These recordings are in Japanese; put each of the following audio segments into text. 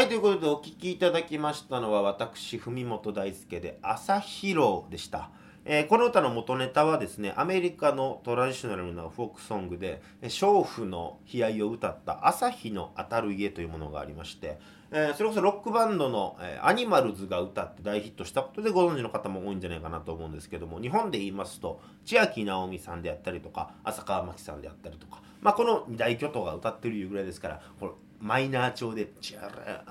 はい、ということでお聴きいただきましたのは私、文本大輔で朝広でした。えーこの歌の元ネタはですね、アメリカのトラディショナルなフォークソングで、え娼婦の悲哀を歌った朝日の当たる家というものがありまして、えーそれこそロックバンドの、えーアニマルズが歌って大ヒットしたことでご存知の方も多いんじゃないかなと思うんですけども、日本で言いますと、千秋直美さんであったりとか、浅川真紀さんであったりとか、まあ、この大巨頭が歌ってるいうぐらいですから、このマイナー調で、チャラ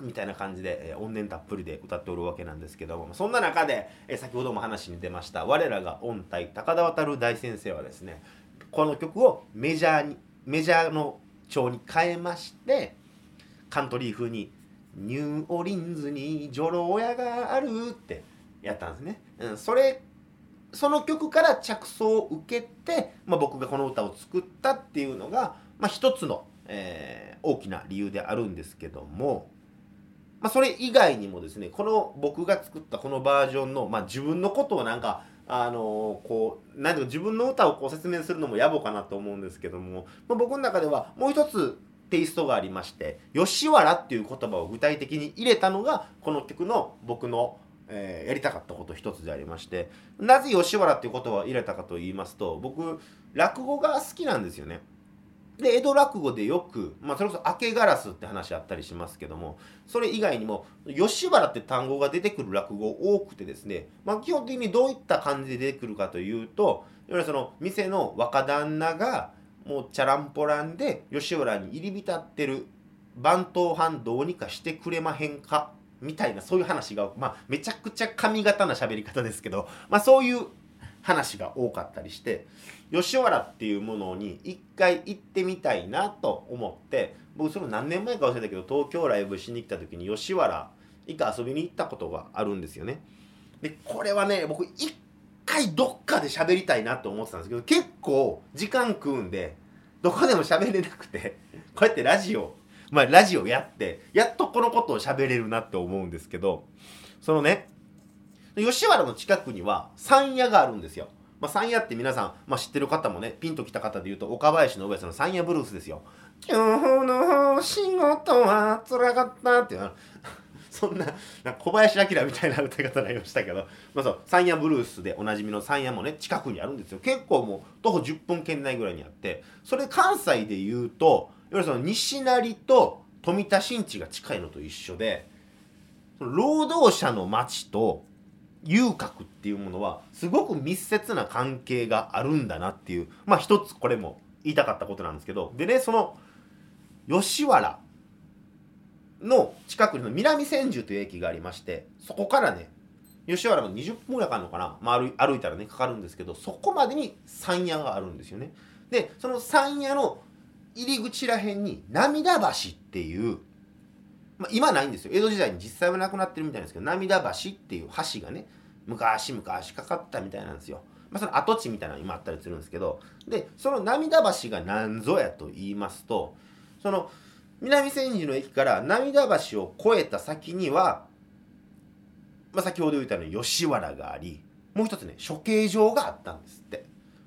みたいな感じで、えー音源たっぷりで歌っておるわけなんですけども、そんな中で、えー先ほども話に出ました、我らが音体、高田渡大先生はですね、この曲をメジャーに、メジャーの調に変えまして、カントリー風に、ニューオリンズに女郎屋があるってやったんですね。うん、それその曲から着想を受けて、まあ、僕がこの歌を作ったっていうのが、まあ、一つの、えー大きな理由であるんですけども、まあ、それ以外にもですねこの僕が作ったこのバージョンの、まあ、自分のことをなんかあのーこうなんていうか自分の歌をこう説明するのも野暮かなと思うんですけども、まあ、僕の中ではもう一つテイストがありまして「吉原」っていう言葉を具体的に入れたのがこの曲の僕の、えーやりたかったこと一つでありましてなぜ吉原っていう言葉を入れたかと言いますと僕落語が好きなんですよね。で江戸落語でよく、まあ、それこそ明けガラスって話あったりしますけどもそれ以外にも吉原って単語が出てくる落語多くてですね、まあ、基本的にどういった感じで出てくるかというといわゆるその店の若旦那がもうチャランポランで吉原に入り浸ってる番頭藩どうにかしてくれまへんかみたいなそういう話が、まあ、めちゃくちゃ髪型な喋り方ですけど、まあ、そういう話が多かったりして吉原っていうものに一回行ってみたいなと思って僕それ何年前か忘れたけど東京ライブしに来た時に吉原一回遊びに行ったことがあるんですよね。でこれはね僕一回どっかで喋りたいなと思ってたんですけど結構時間食うんでどこでも喋れなくてこうやってラジオまあラジオやってやっとこのことを喋れるなって思うんですけどそのね吉原の近くには山屋があるんですよ。まあ、山屋って皆さん、まあ、知ってる方もねピンときた方で言うと岡林の上さんの山屋ブルースですよ。今日の仕事は辛かったっていう そんなな小林明みたいな歌い方になりましたけど、まあ、そう山屋ブルースでおなじみの山屋もね近くにあるんですよ結構もう徒歩10分圏内ぐらいにあってそれ関西で言うといわゆるその西成と富田新地が近いのと一緒で労働者の町と遊郭っていうものはすごく密接な関係があるんだなっていうまあ一つこれも言いたかったことなんですけどでねその吉原の近くに南千住という駅がありましてそこからね吉原の20分ぐらいかかるのかな、まあ、歩い歩いたらねかかるんですけどそこまでに山屋があるんですよね。でその山屋の入り口らへんに涙橋っていうまあ、今ないんですよ。江戸時代に実際はなくなってるみたいなんですけど涙橋っていう橋がね昔昔かかったみたいなんですよ、まあ、その跡地みたいなの今あったりするんですけどでその涙橋が何ぞやと言いますとその南千住の駅から涙橋を越えた先には、まあ、先ほど言ったように吉原がありもう一つね処刑場があったんですって。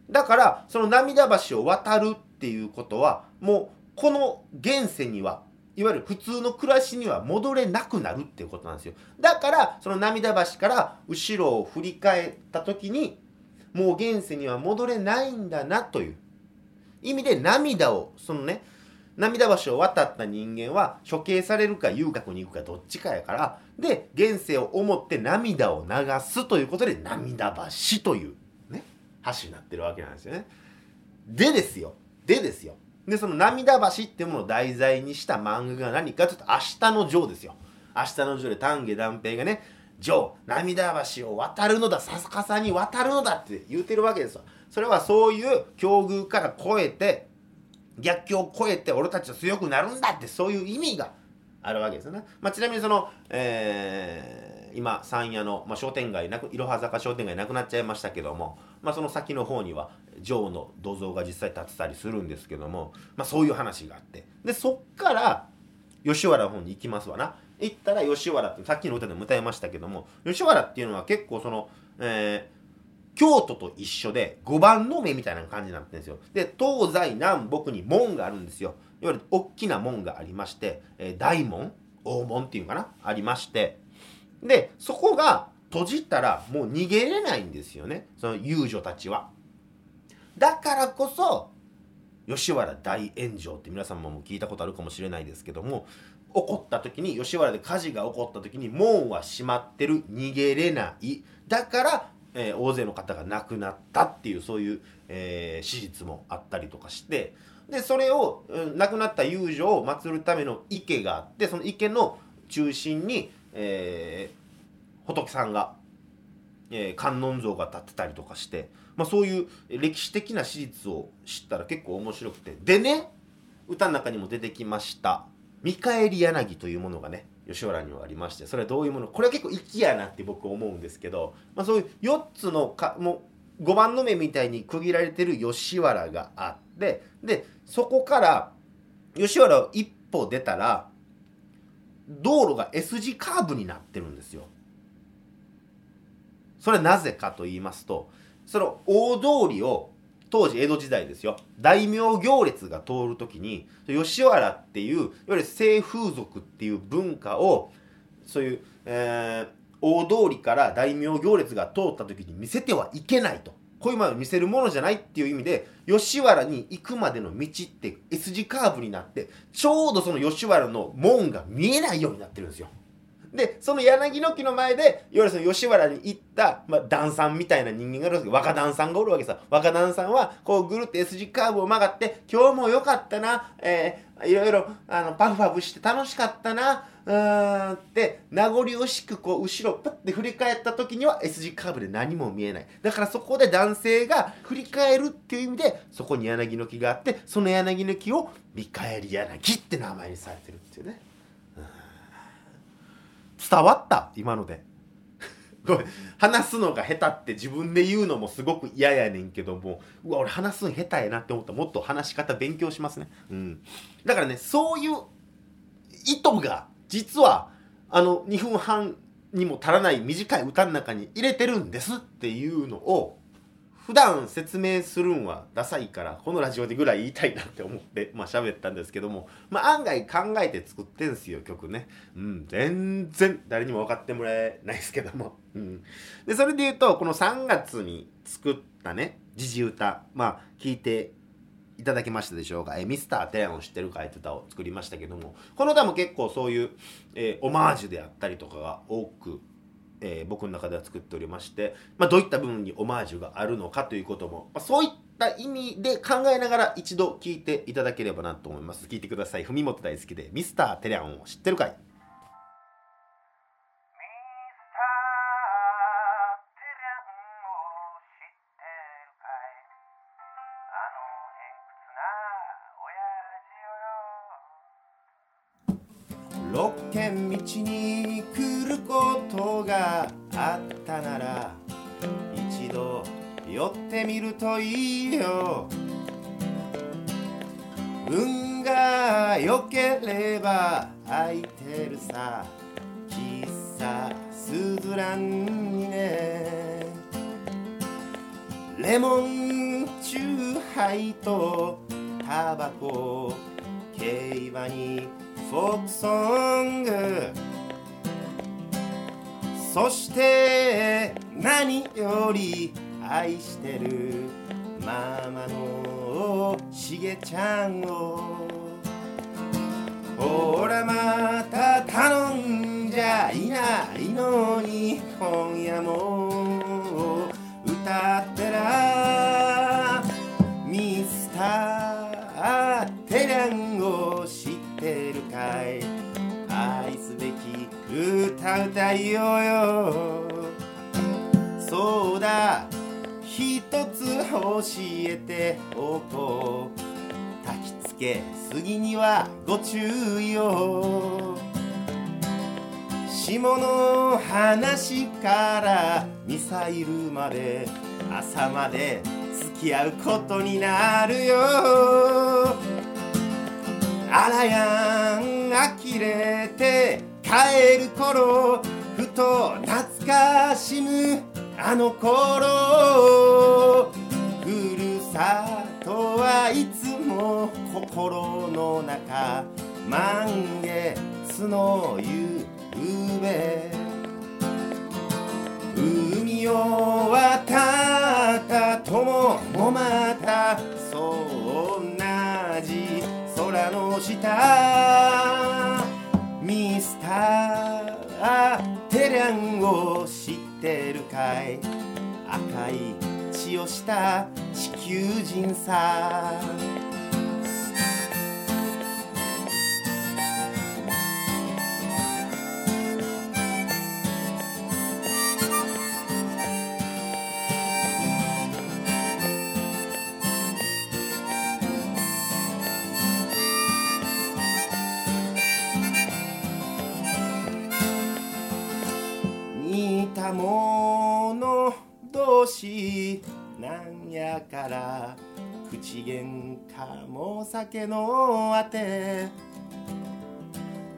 だからその涙橋を渡るっていうことはもうこの現世にはいわゆる普通の暮らしには戻れなくなるっていうことなんですよ。だからその涙橋から後ろを振り返った時にもう現世には戻れないんだなという。意味で涙をそのね涙橋を渡った人間は処刑されるか遊郭に行くかどっちかやからで現世を思って涙を流すということで涙橋というね橋になってるわけなんですよね。でですよ。でですよ。でその涙橋っていうものを題材にした漫画が何かちょっと明日のジョーですよ。明日のジョーで丹下断平がねジョー涙橋を渡るのだ逆さに渡るのだって言うてるわけですよ。それはそういう境遇から越えて逆境を越えて俺たちは強くなるんだってそういう意味があるわけですよね、まあ、ちなみにその、えー今山谷の、まあ、商店街なくいろは坂商店街なくなっちゃいましたけども、まあ、その先の方にはジョーの土蔵が実際立ってたりするんですけども、まあ、そういう話があって。でそっから吉原の方に行きますわな。行ったら吉原ってさっきの歌でも歌いましたけども吉原っていうのは結構その、えー京都と一緒で5番の目みたいな感じになってるんですよ。で東西南北に門があるんですよ。いわゆる大きな門がありまして、えー大門大門っていうかな？ありまして。でそこが閉じたらもう逃げれないんですよね。その遊女たちは。だからこそ吉原大炎上って皆さんも聞いたことあるかもしれないですけども起こった時に吉原で火事が起こった時に門は閉まってる逃げれない。だからえー、大勢の方が亡くなったっていうそういう、えー、史実もあったりとかしてでそれを、うん、亡くなった遊女を祀るための池があってその池の中心に、えー、仏さんが、えー、観音像が立ってたりとかして、まあ、そういう歴史的な史実を知ったら結構面白くて。でね歌の中にも出てきました。見返り柳というものがね吉原にはありましてそれはどういうもの？これは結構粋やなって僕思うんですけど、まあ、そういう4つのかもう5番の目みたいに区切られてる吉原があってでそこから吉原を一歩出たら道路が S 字カーブになってるんですよ。それはなぜかと言いますとその大通りを当時江戸時代ですよ大名行列が通る時に吉原っていういわゆる性風俗っていう文化をそういう、えー、大通りから大名行列が通った時に見せてはいけないとこういうものを見せるものじゃないっていう意味で吉原に行くまでの道って S 字カーブになってちょうどその吉原の門が見えないようになってるんですよ。でその柳の木の前でいわゆるその吉原に行った、まあ、段さんみたいな人間がいるわけ。若旦さんがおるわけさ。若旦さんはこうぐるっと S 字カーブを曲がって今日も良かったな、えー、いろいろあのパフパフして楽しかったな。うーんって名残惜しくこう後ろプッて振り返った時には S 字カーブで何も見えない。だからそこで男性が振り返るっていう意味でそこに柳の木があってその柳の木を見返り柳って名前にされてるっていうね。伝わった？今ので。ごめん。話すのが下手って自分で言うのもすごく嫌やねんけども。うわ俺話すの下手やなって思った。らもっと話し方勉強しますね。うん。だからねそういう意図が実はあの2分半にも足らない短い歌の中に入れてるんですっていうのを普段説明するんはダサいからこのラジオでぐらい言いたいなって思ってまあ喋ったんですけどもまあ案外考えて作ってんすよ曲ね。うん全然誰にも分かってもらえないですけども。うん。でそれで言うとこの3月に作ったね時事歌まあ聞いていただけましたでしょうか、えミスター・テランを知ってるかいって歌を作りましたけどもこの歌も結構そういう、えー、オマージュであったりとかが多くえー、僕の中では作っておりまして、まあ、どういった部分にオマージュがあるのかということも、まあ、そういった意味で考えながら一度聞いていただければなと思います。聞いてください。文元大好きでミスターテレアンを知ってるかい？六軒道に来ることがあったなら一度寄ってみるといいよ。運が良ければ空いてるさ。喫茶スズランにね。レモンチューハイとタバコ競馬にフォークソング。そして何より愛してるママのしげちゃんを。ほらまた頼んじゃいないのに今夜も歌ってらてるかい愛すべき歌歌いようよ。そうだ一つ教えておこう。焚きつけすぎにはご注意を。下の話からミサイルまで朝まで付き合うことになるよ。あらやん呆れて帰る頃ふと懐かしむあの頃。ふるさとはいつも心の中満月の夕べ。海を渡った友もまたそう空の下ミスターテレャンを知ってるかい？赤い血をした地球人さ。んやから口喧嘩も酒のあて。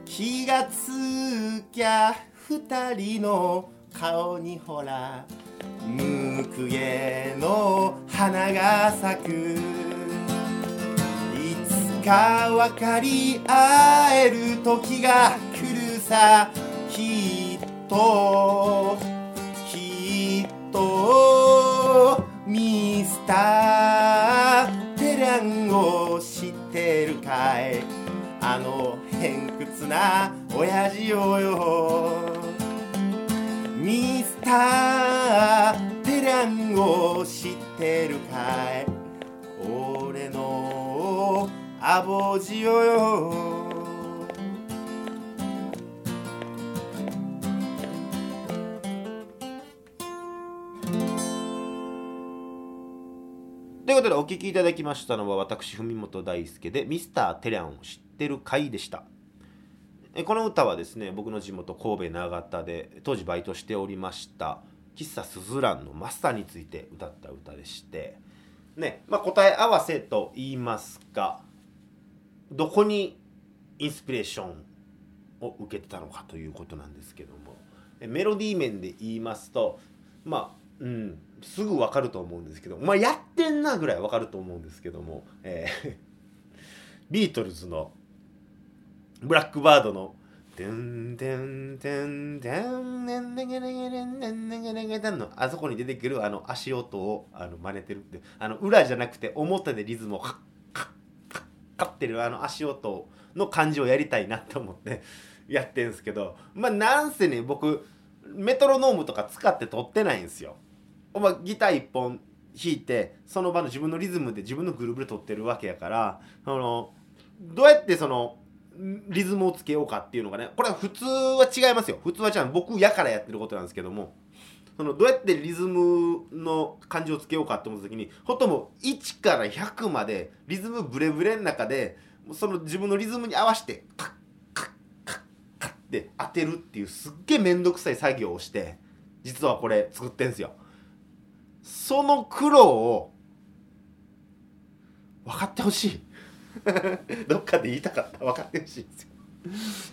気がつきゃ二人の顔にほらむくげの花が咲く。いつか分かり合える時が来るさ。きっときっと。ミスターテランを知ってるかい？あの偏屈な親父をよ。ミスターテランを知ってるかい？俺のアボジよよ。ことでお聴きいただきましたのは私文本大輔で「ミスターテレャンを知ってる回」でした。この歌はですね僕の地元神戸長田で当時バイトしておりました喫茶スズランのマスターについて歌った歌でしてねまあ答え合わせと言いますかどこにインスピレーションを受けてたのかということなんですけどもメロディー面で言いますとまあうん。すぐ分かると思うんですけど。まあやってんなぐらい分かると思うんですけども、えー ビートルズのブラックバードの「てんてんてんてんねんねげねげねんねんねげねげねん」のあそこに出てくるあの足音をあの真似てるってあの裏じゃなくて表でリズムをカッカッカッカッってるあの足音の感じをやりたいなと思ってやってんすけどまあなんせね僕メトロノームとか使って撮ってないんですよ。まあ、ギター一本弾いてその場の自分のリズムで自分のグルーブで撮ってるわけやからあのどうやってそのリズムをつけようかっていうのがねこれは普通は違いますよ。普通は違う。僕やからやってることなんですけども。そのどうやってリズムの感じをつけようかって思った時にほともう1から100までリズムブレブレの中でその自分のリズムに合わせてカッカッカッカッって当てるっていうすっげえ面倒くさい作業をして実はこれ作ってんすよ。その苦労を分かってほしい。どっかで言いたかった。分かってほしいんですよ。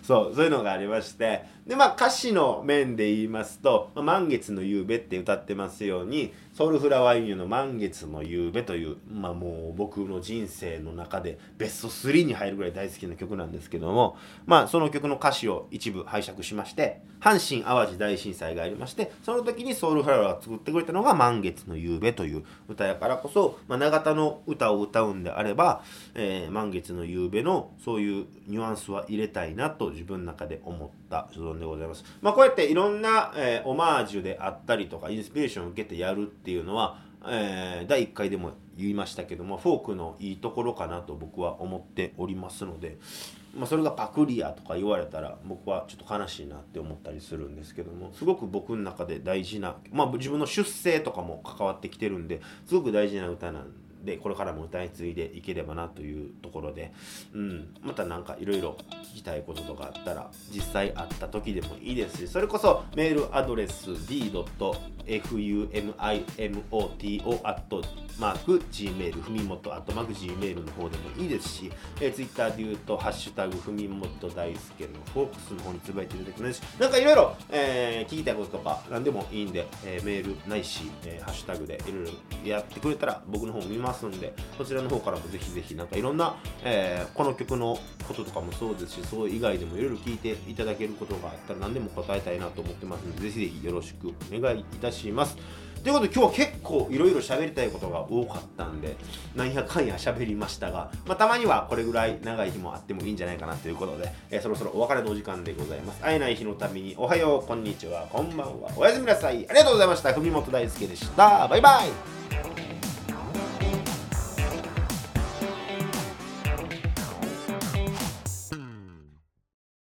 そうそういうのがありましてでまあ歌詞の面で言いますと「まあ満月の夕べ」って歌ってますようにソウルフラワーユニオンの「満月の夕べ」というまあもう僕の人生の中でベスト3に入るぐらい大好きな曲なんですけどもまあその曲の歌詞を一部拝借しまして阪神・淡路大震災がありましてその時にソウルフラワーが作ってくれたのが「満月の夕べ」という歌やからこそ、まあ、長田の歌を歌うんであれば「えー満月の夕べ」のそういうニュアンスは入れたいなと自分の中で思ってた所存でございます。まあ、こうやっていろんな、えーオマージュであったりとかインスピレーションを受けてやるっていうのは、えー第1回でも言いましたけどもフォークのいいところかなと僕は思っておりますので、まあ、それがパクリやとか言われたら僕はちょっと悲しいなって思ったりするんですけどもすごく僕の中で大事な、まあ、自分の出生とかも関わってきてるんですごく大事な歌なんででこれからも歌い継いでいければなというところで、うん、また何かいろいろ聞きたいこととかあったら実際会った時でもいいですしそれこそメールアドレス d.fumimoto マーク Gmail ふみもとアットマーク Gmail の方でもいいですし、えー、Twitter で言うと「ハッシュタグふみもと大輔のフォークス」の方につぶやいていただきますしなんかいろいろ聞きたいこととか何でもいいんで、えー、メールないし、えー、ハッシュタグでいろいろやってくれたら僕の方見ますんでそちらの方からもぜひぜひなんかいろんな、えー、この曲のこととかもそうですしそう以外でもいろいろ聞いていただけることがあったら何でも答えたいなと思ってますのでぜひぜひよろしくお願いいたします。ということで今日は結構いろいろ喋りたいことが多かったんでなんやかんや喋りましたが、まあ、たまにはこれぐらい長い日もあってもいいんじゃないかなということで、えー、そろそろお別れのお時間でございます。会えない日のためにおはようこんにちはこんばんはおやすみなさい。ありがとうございました。文本大輔でした。バイバイ。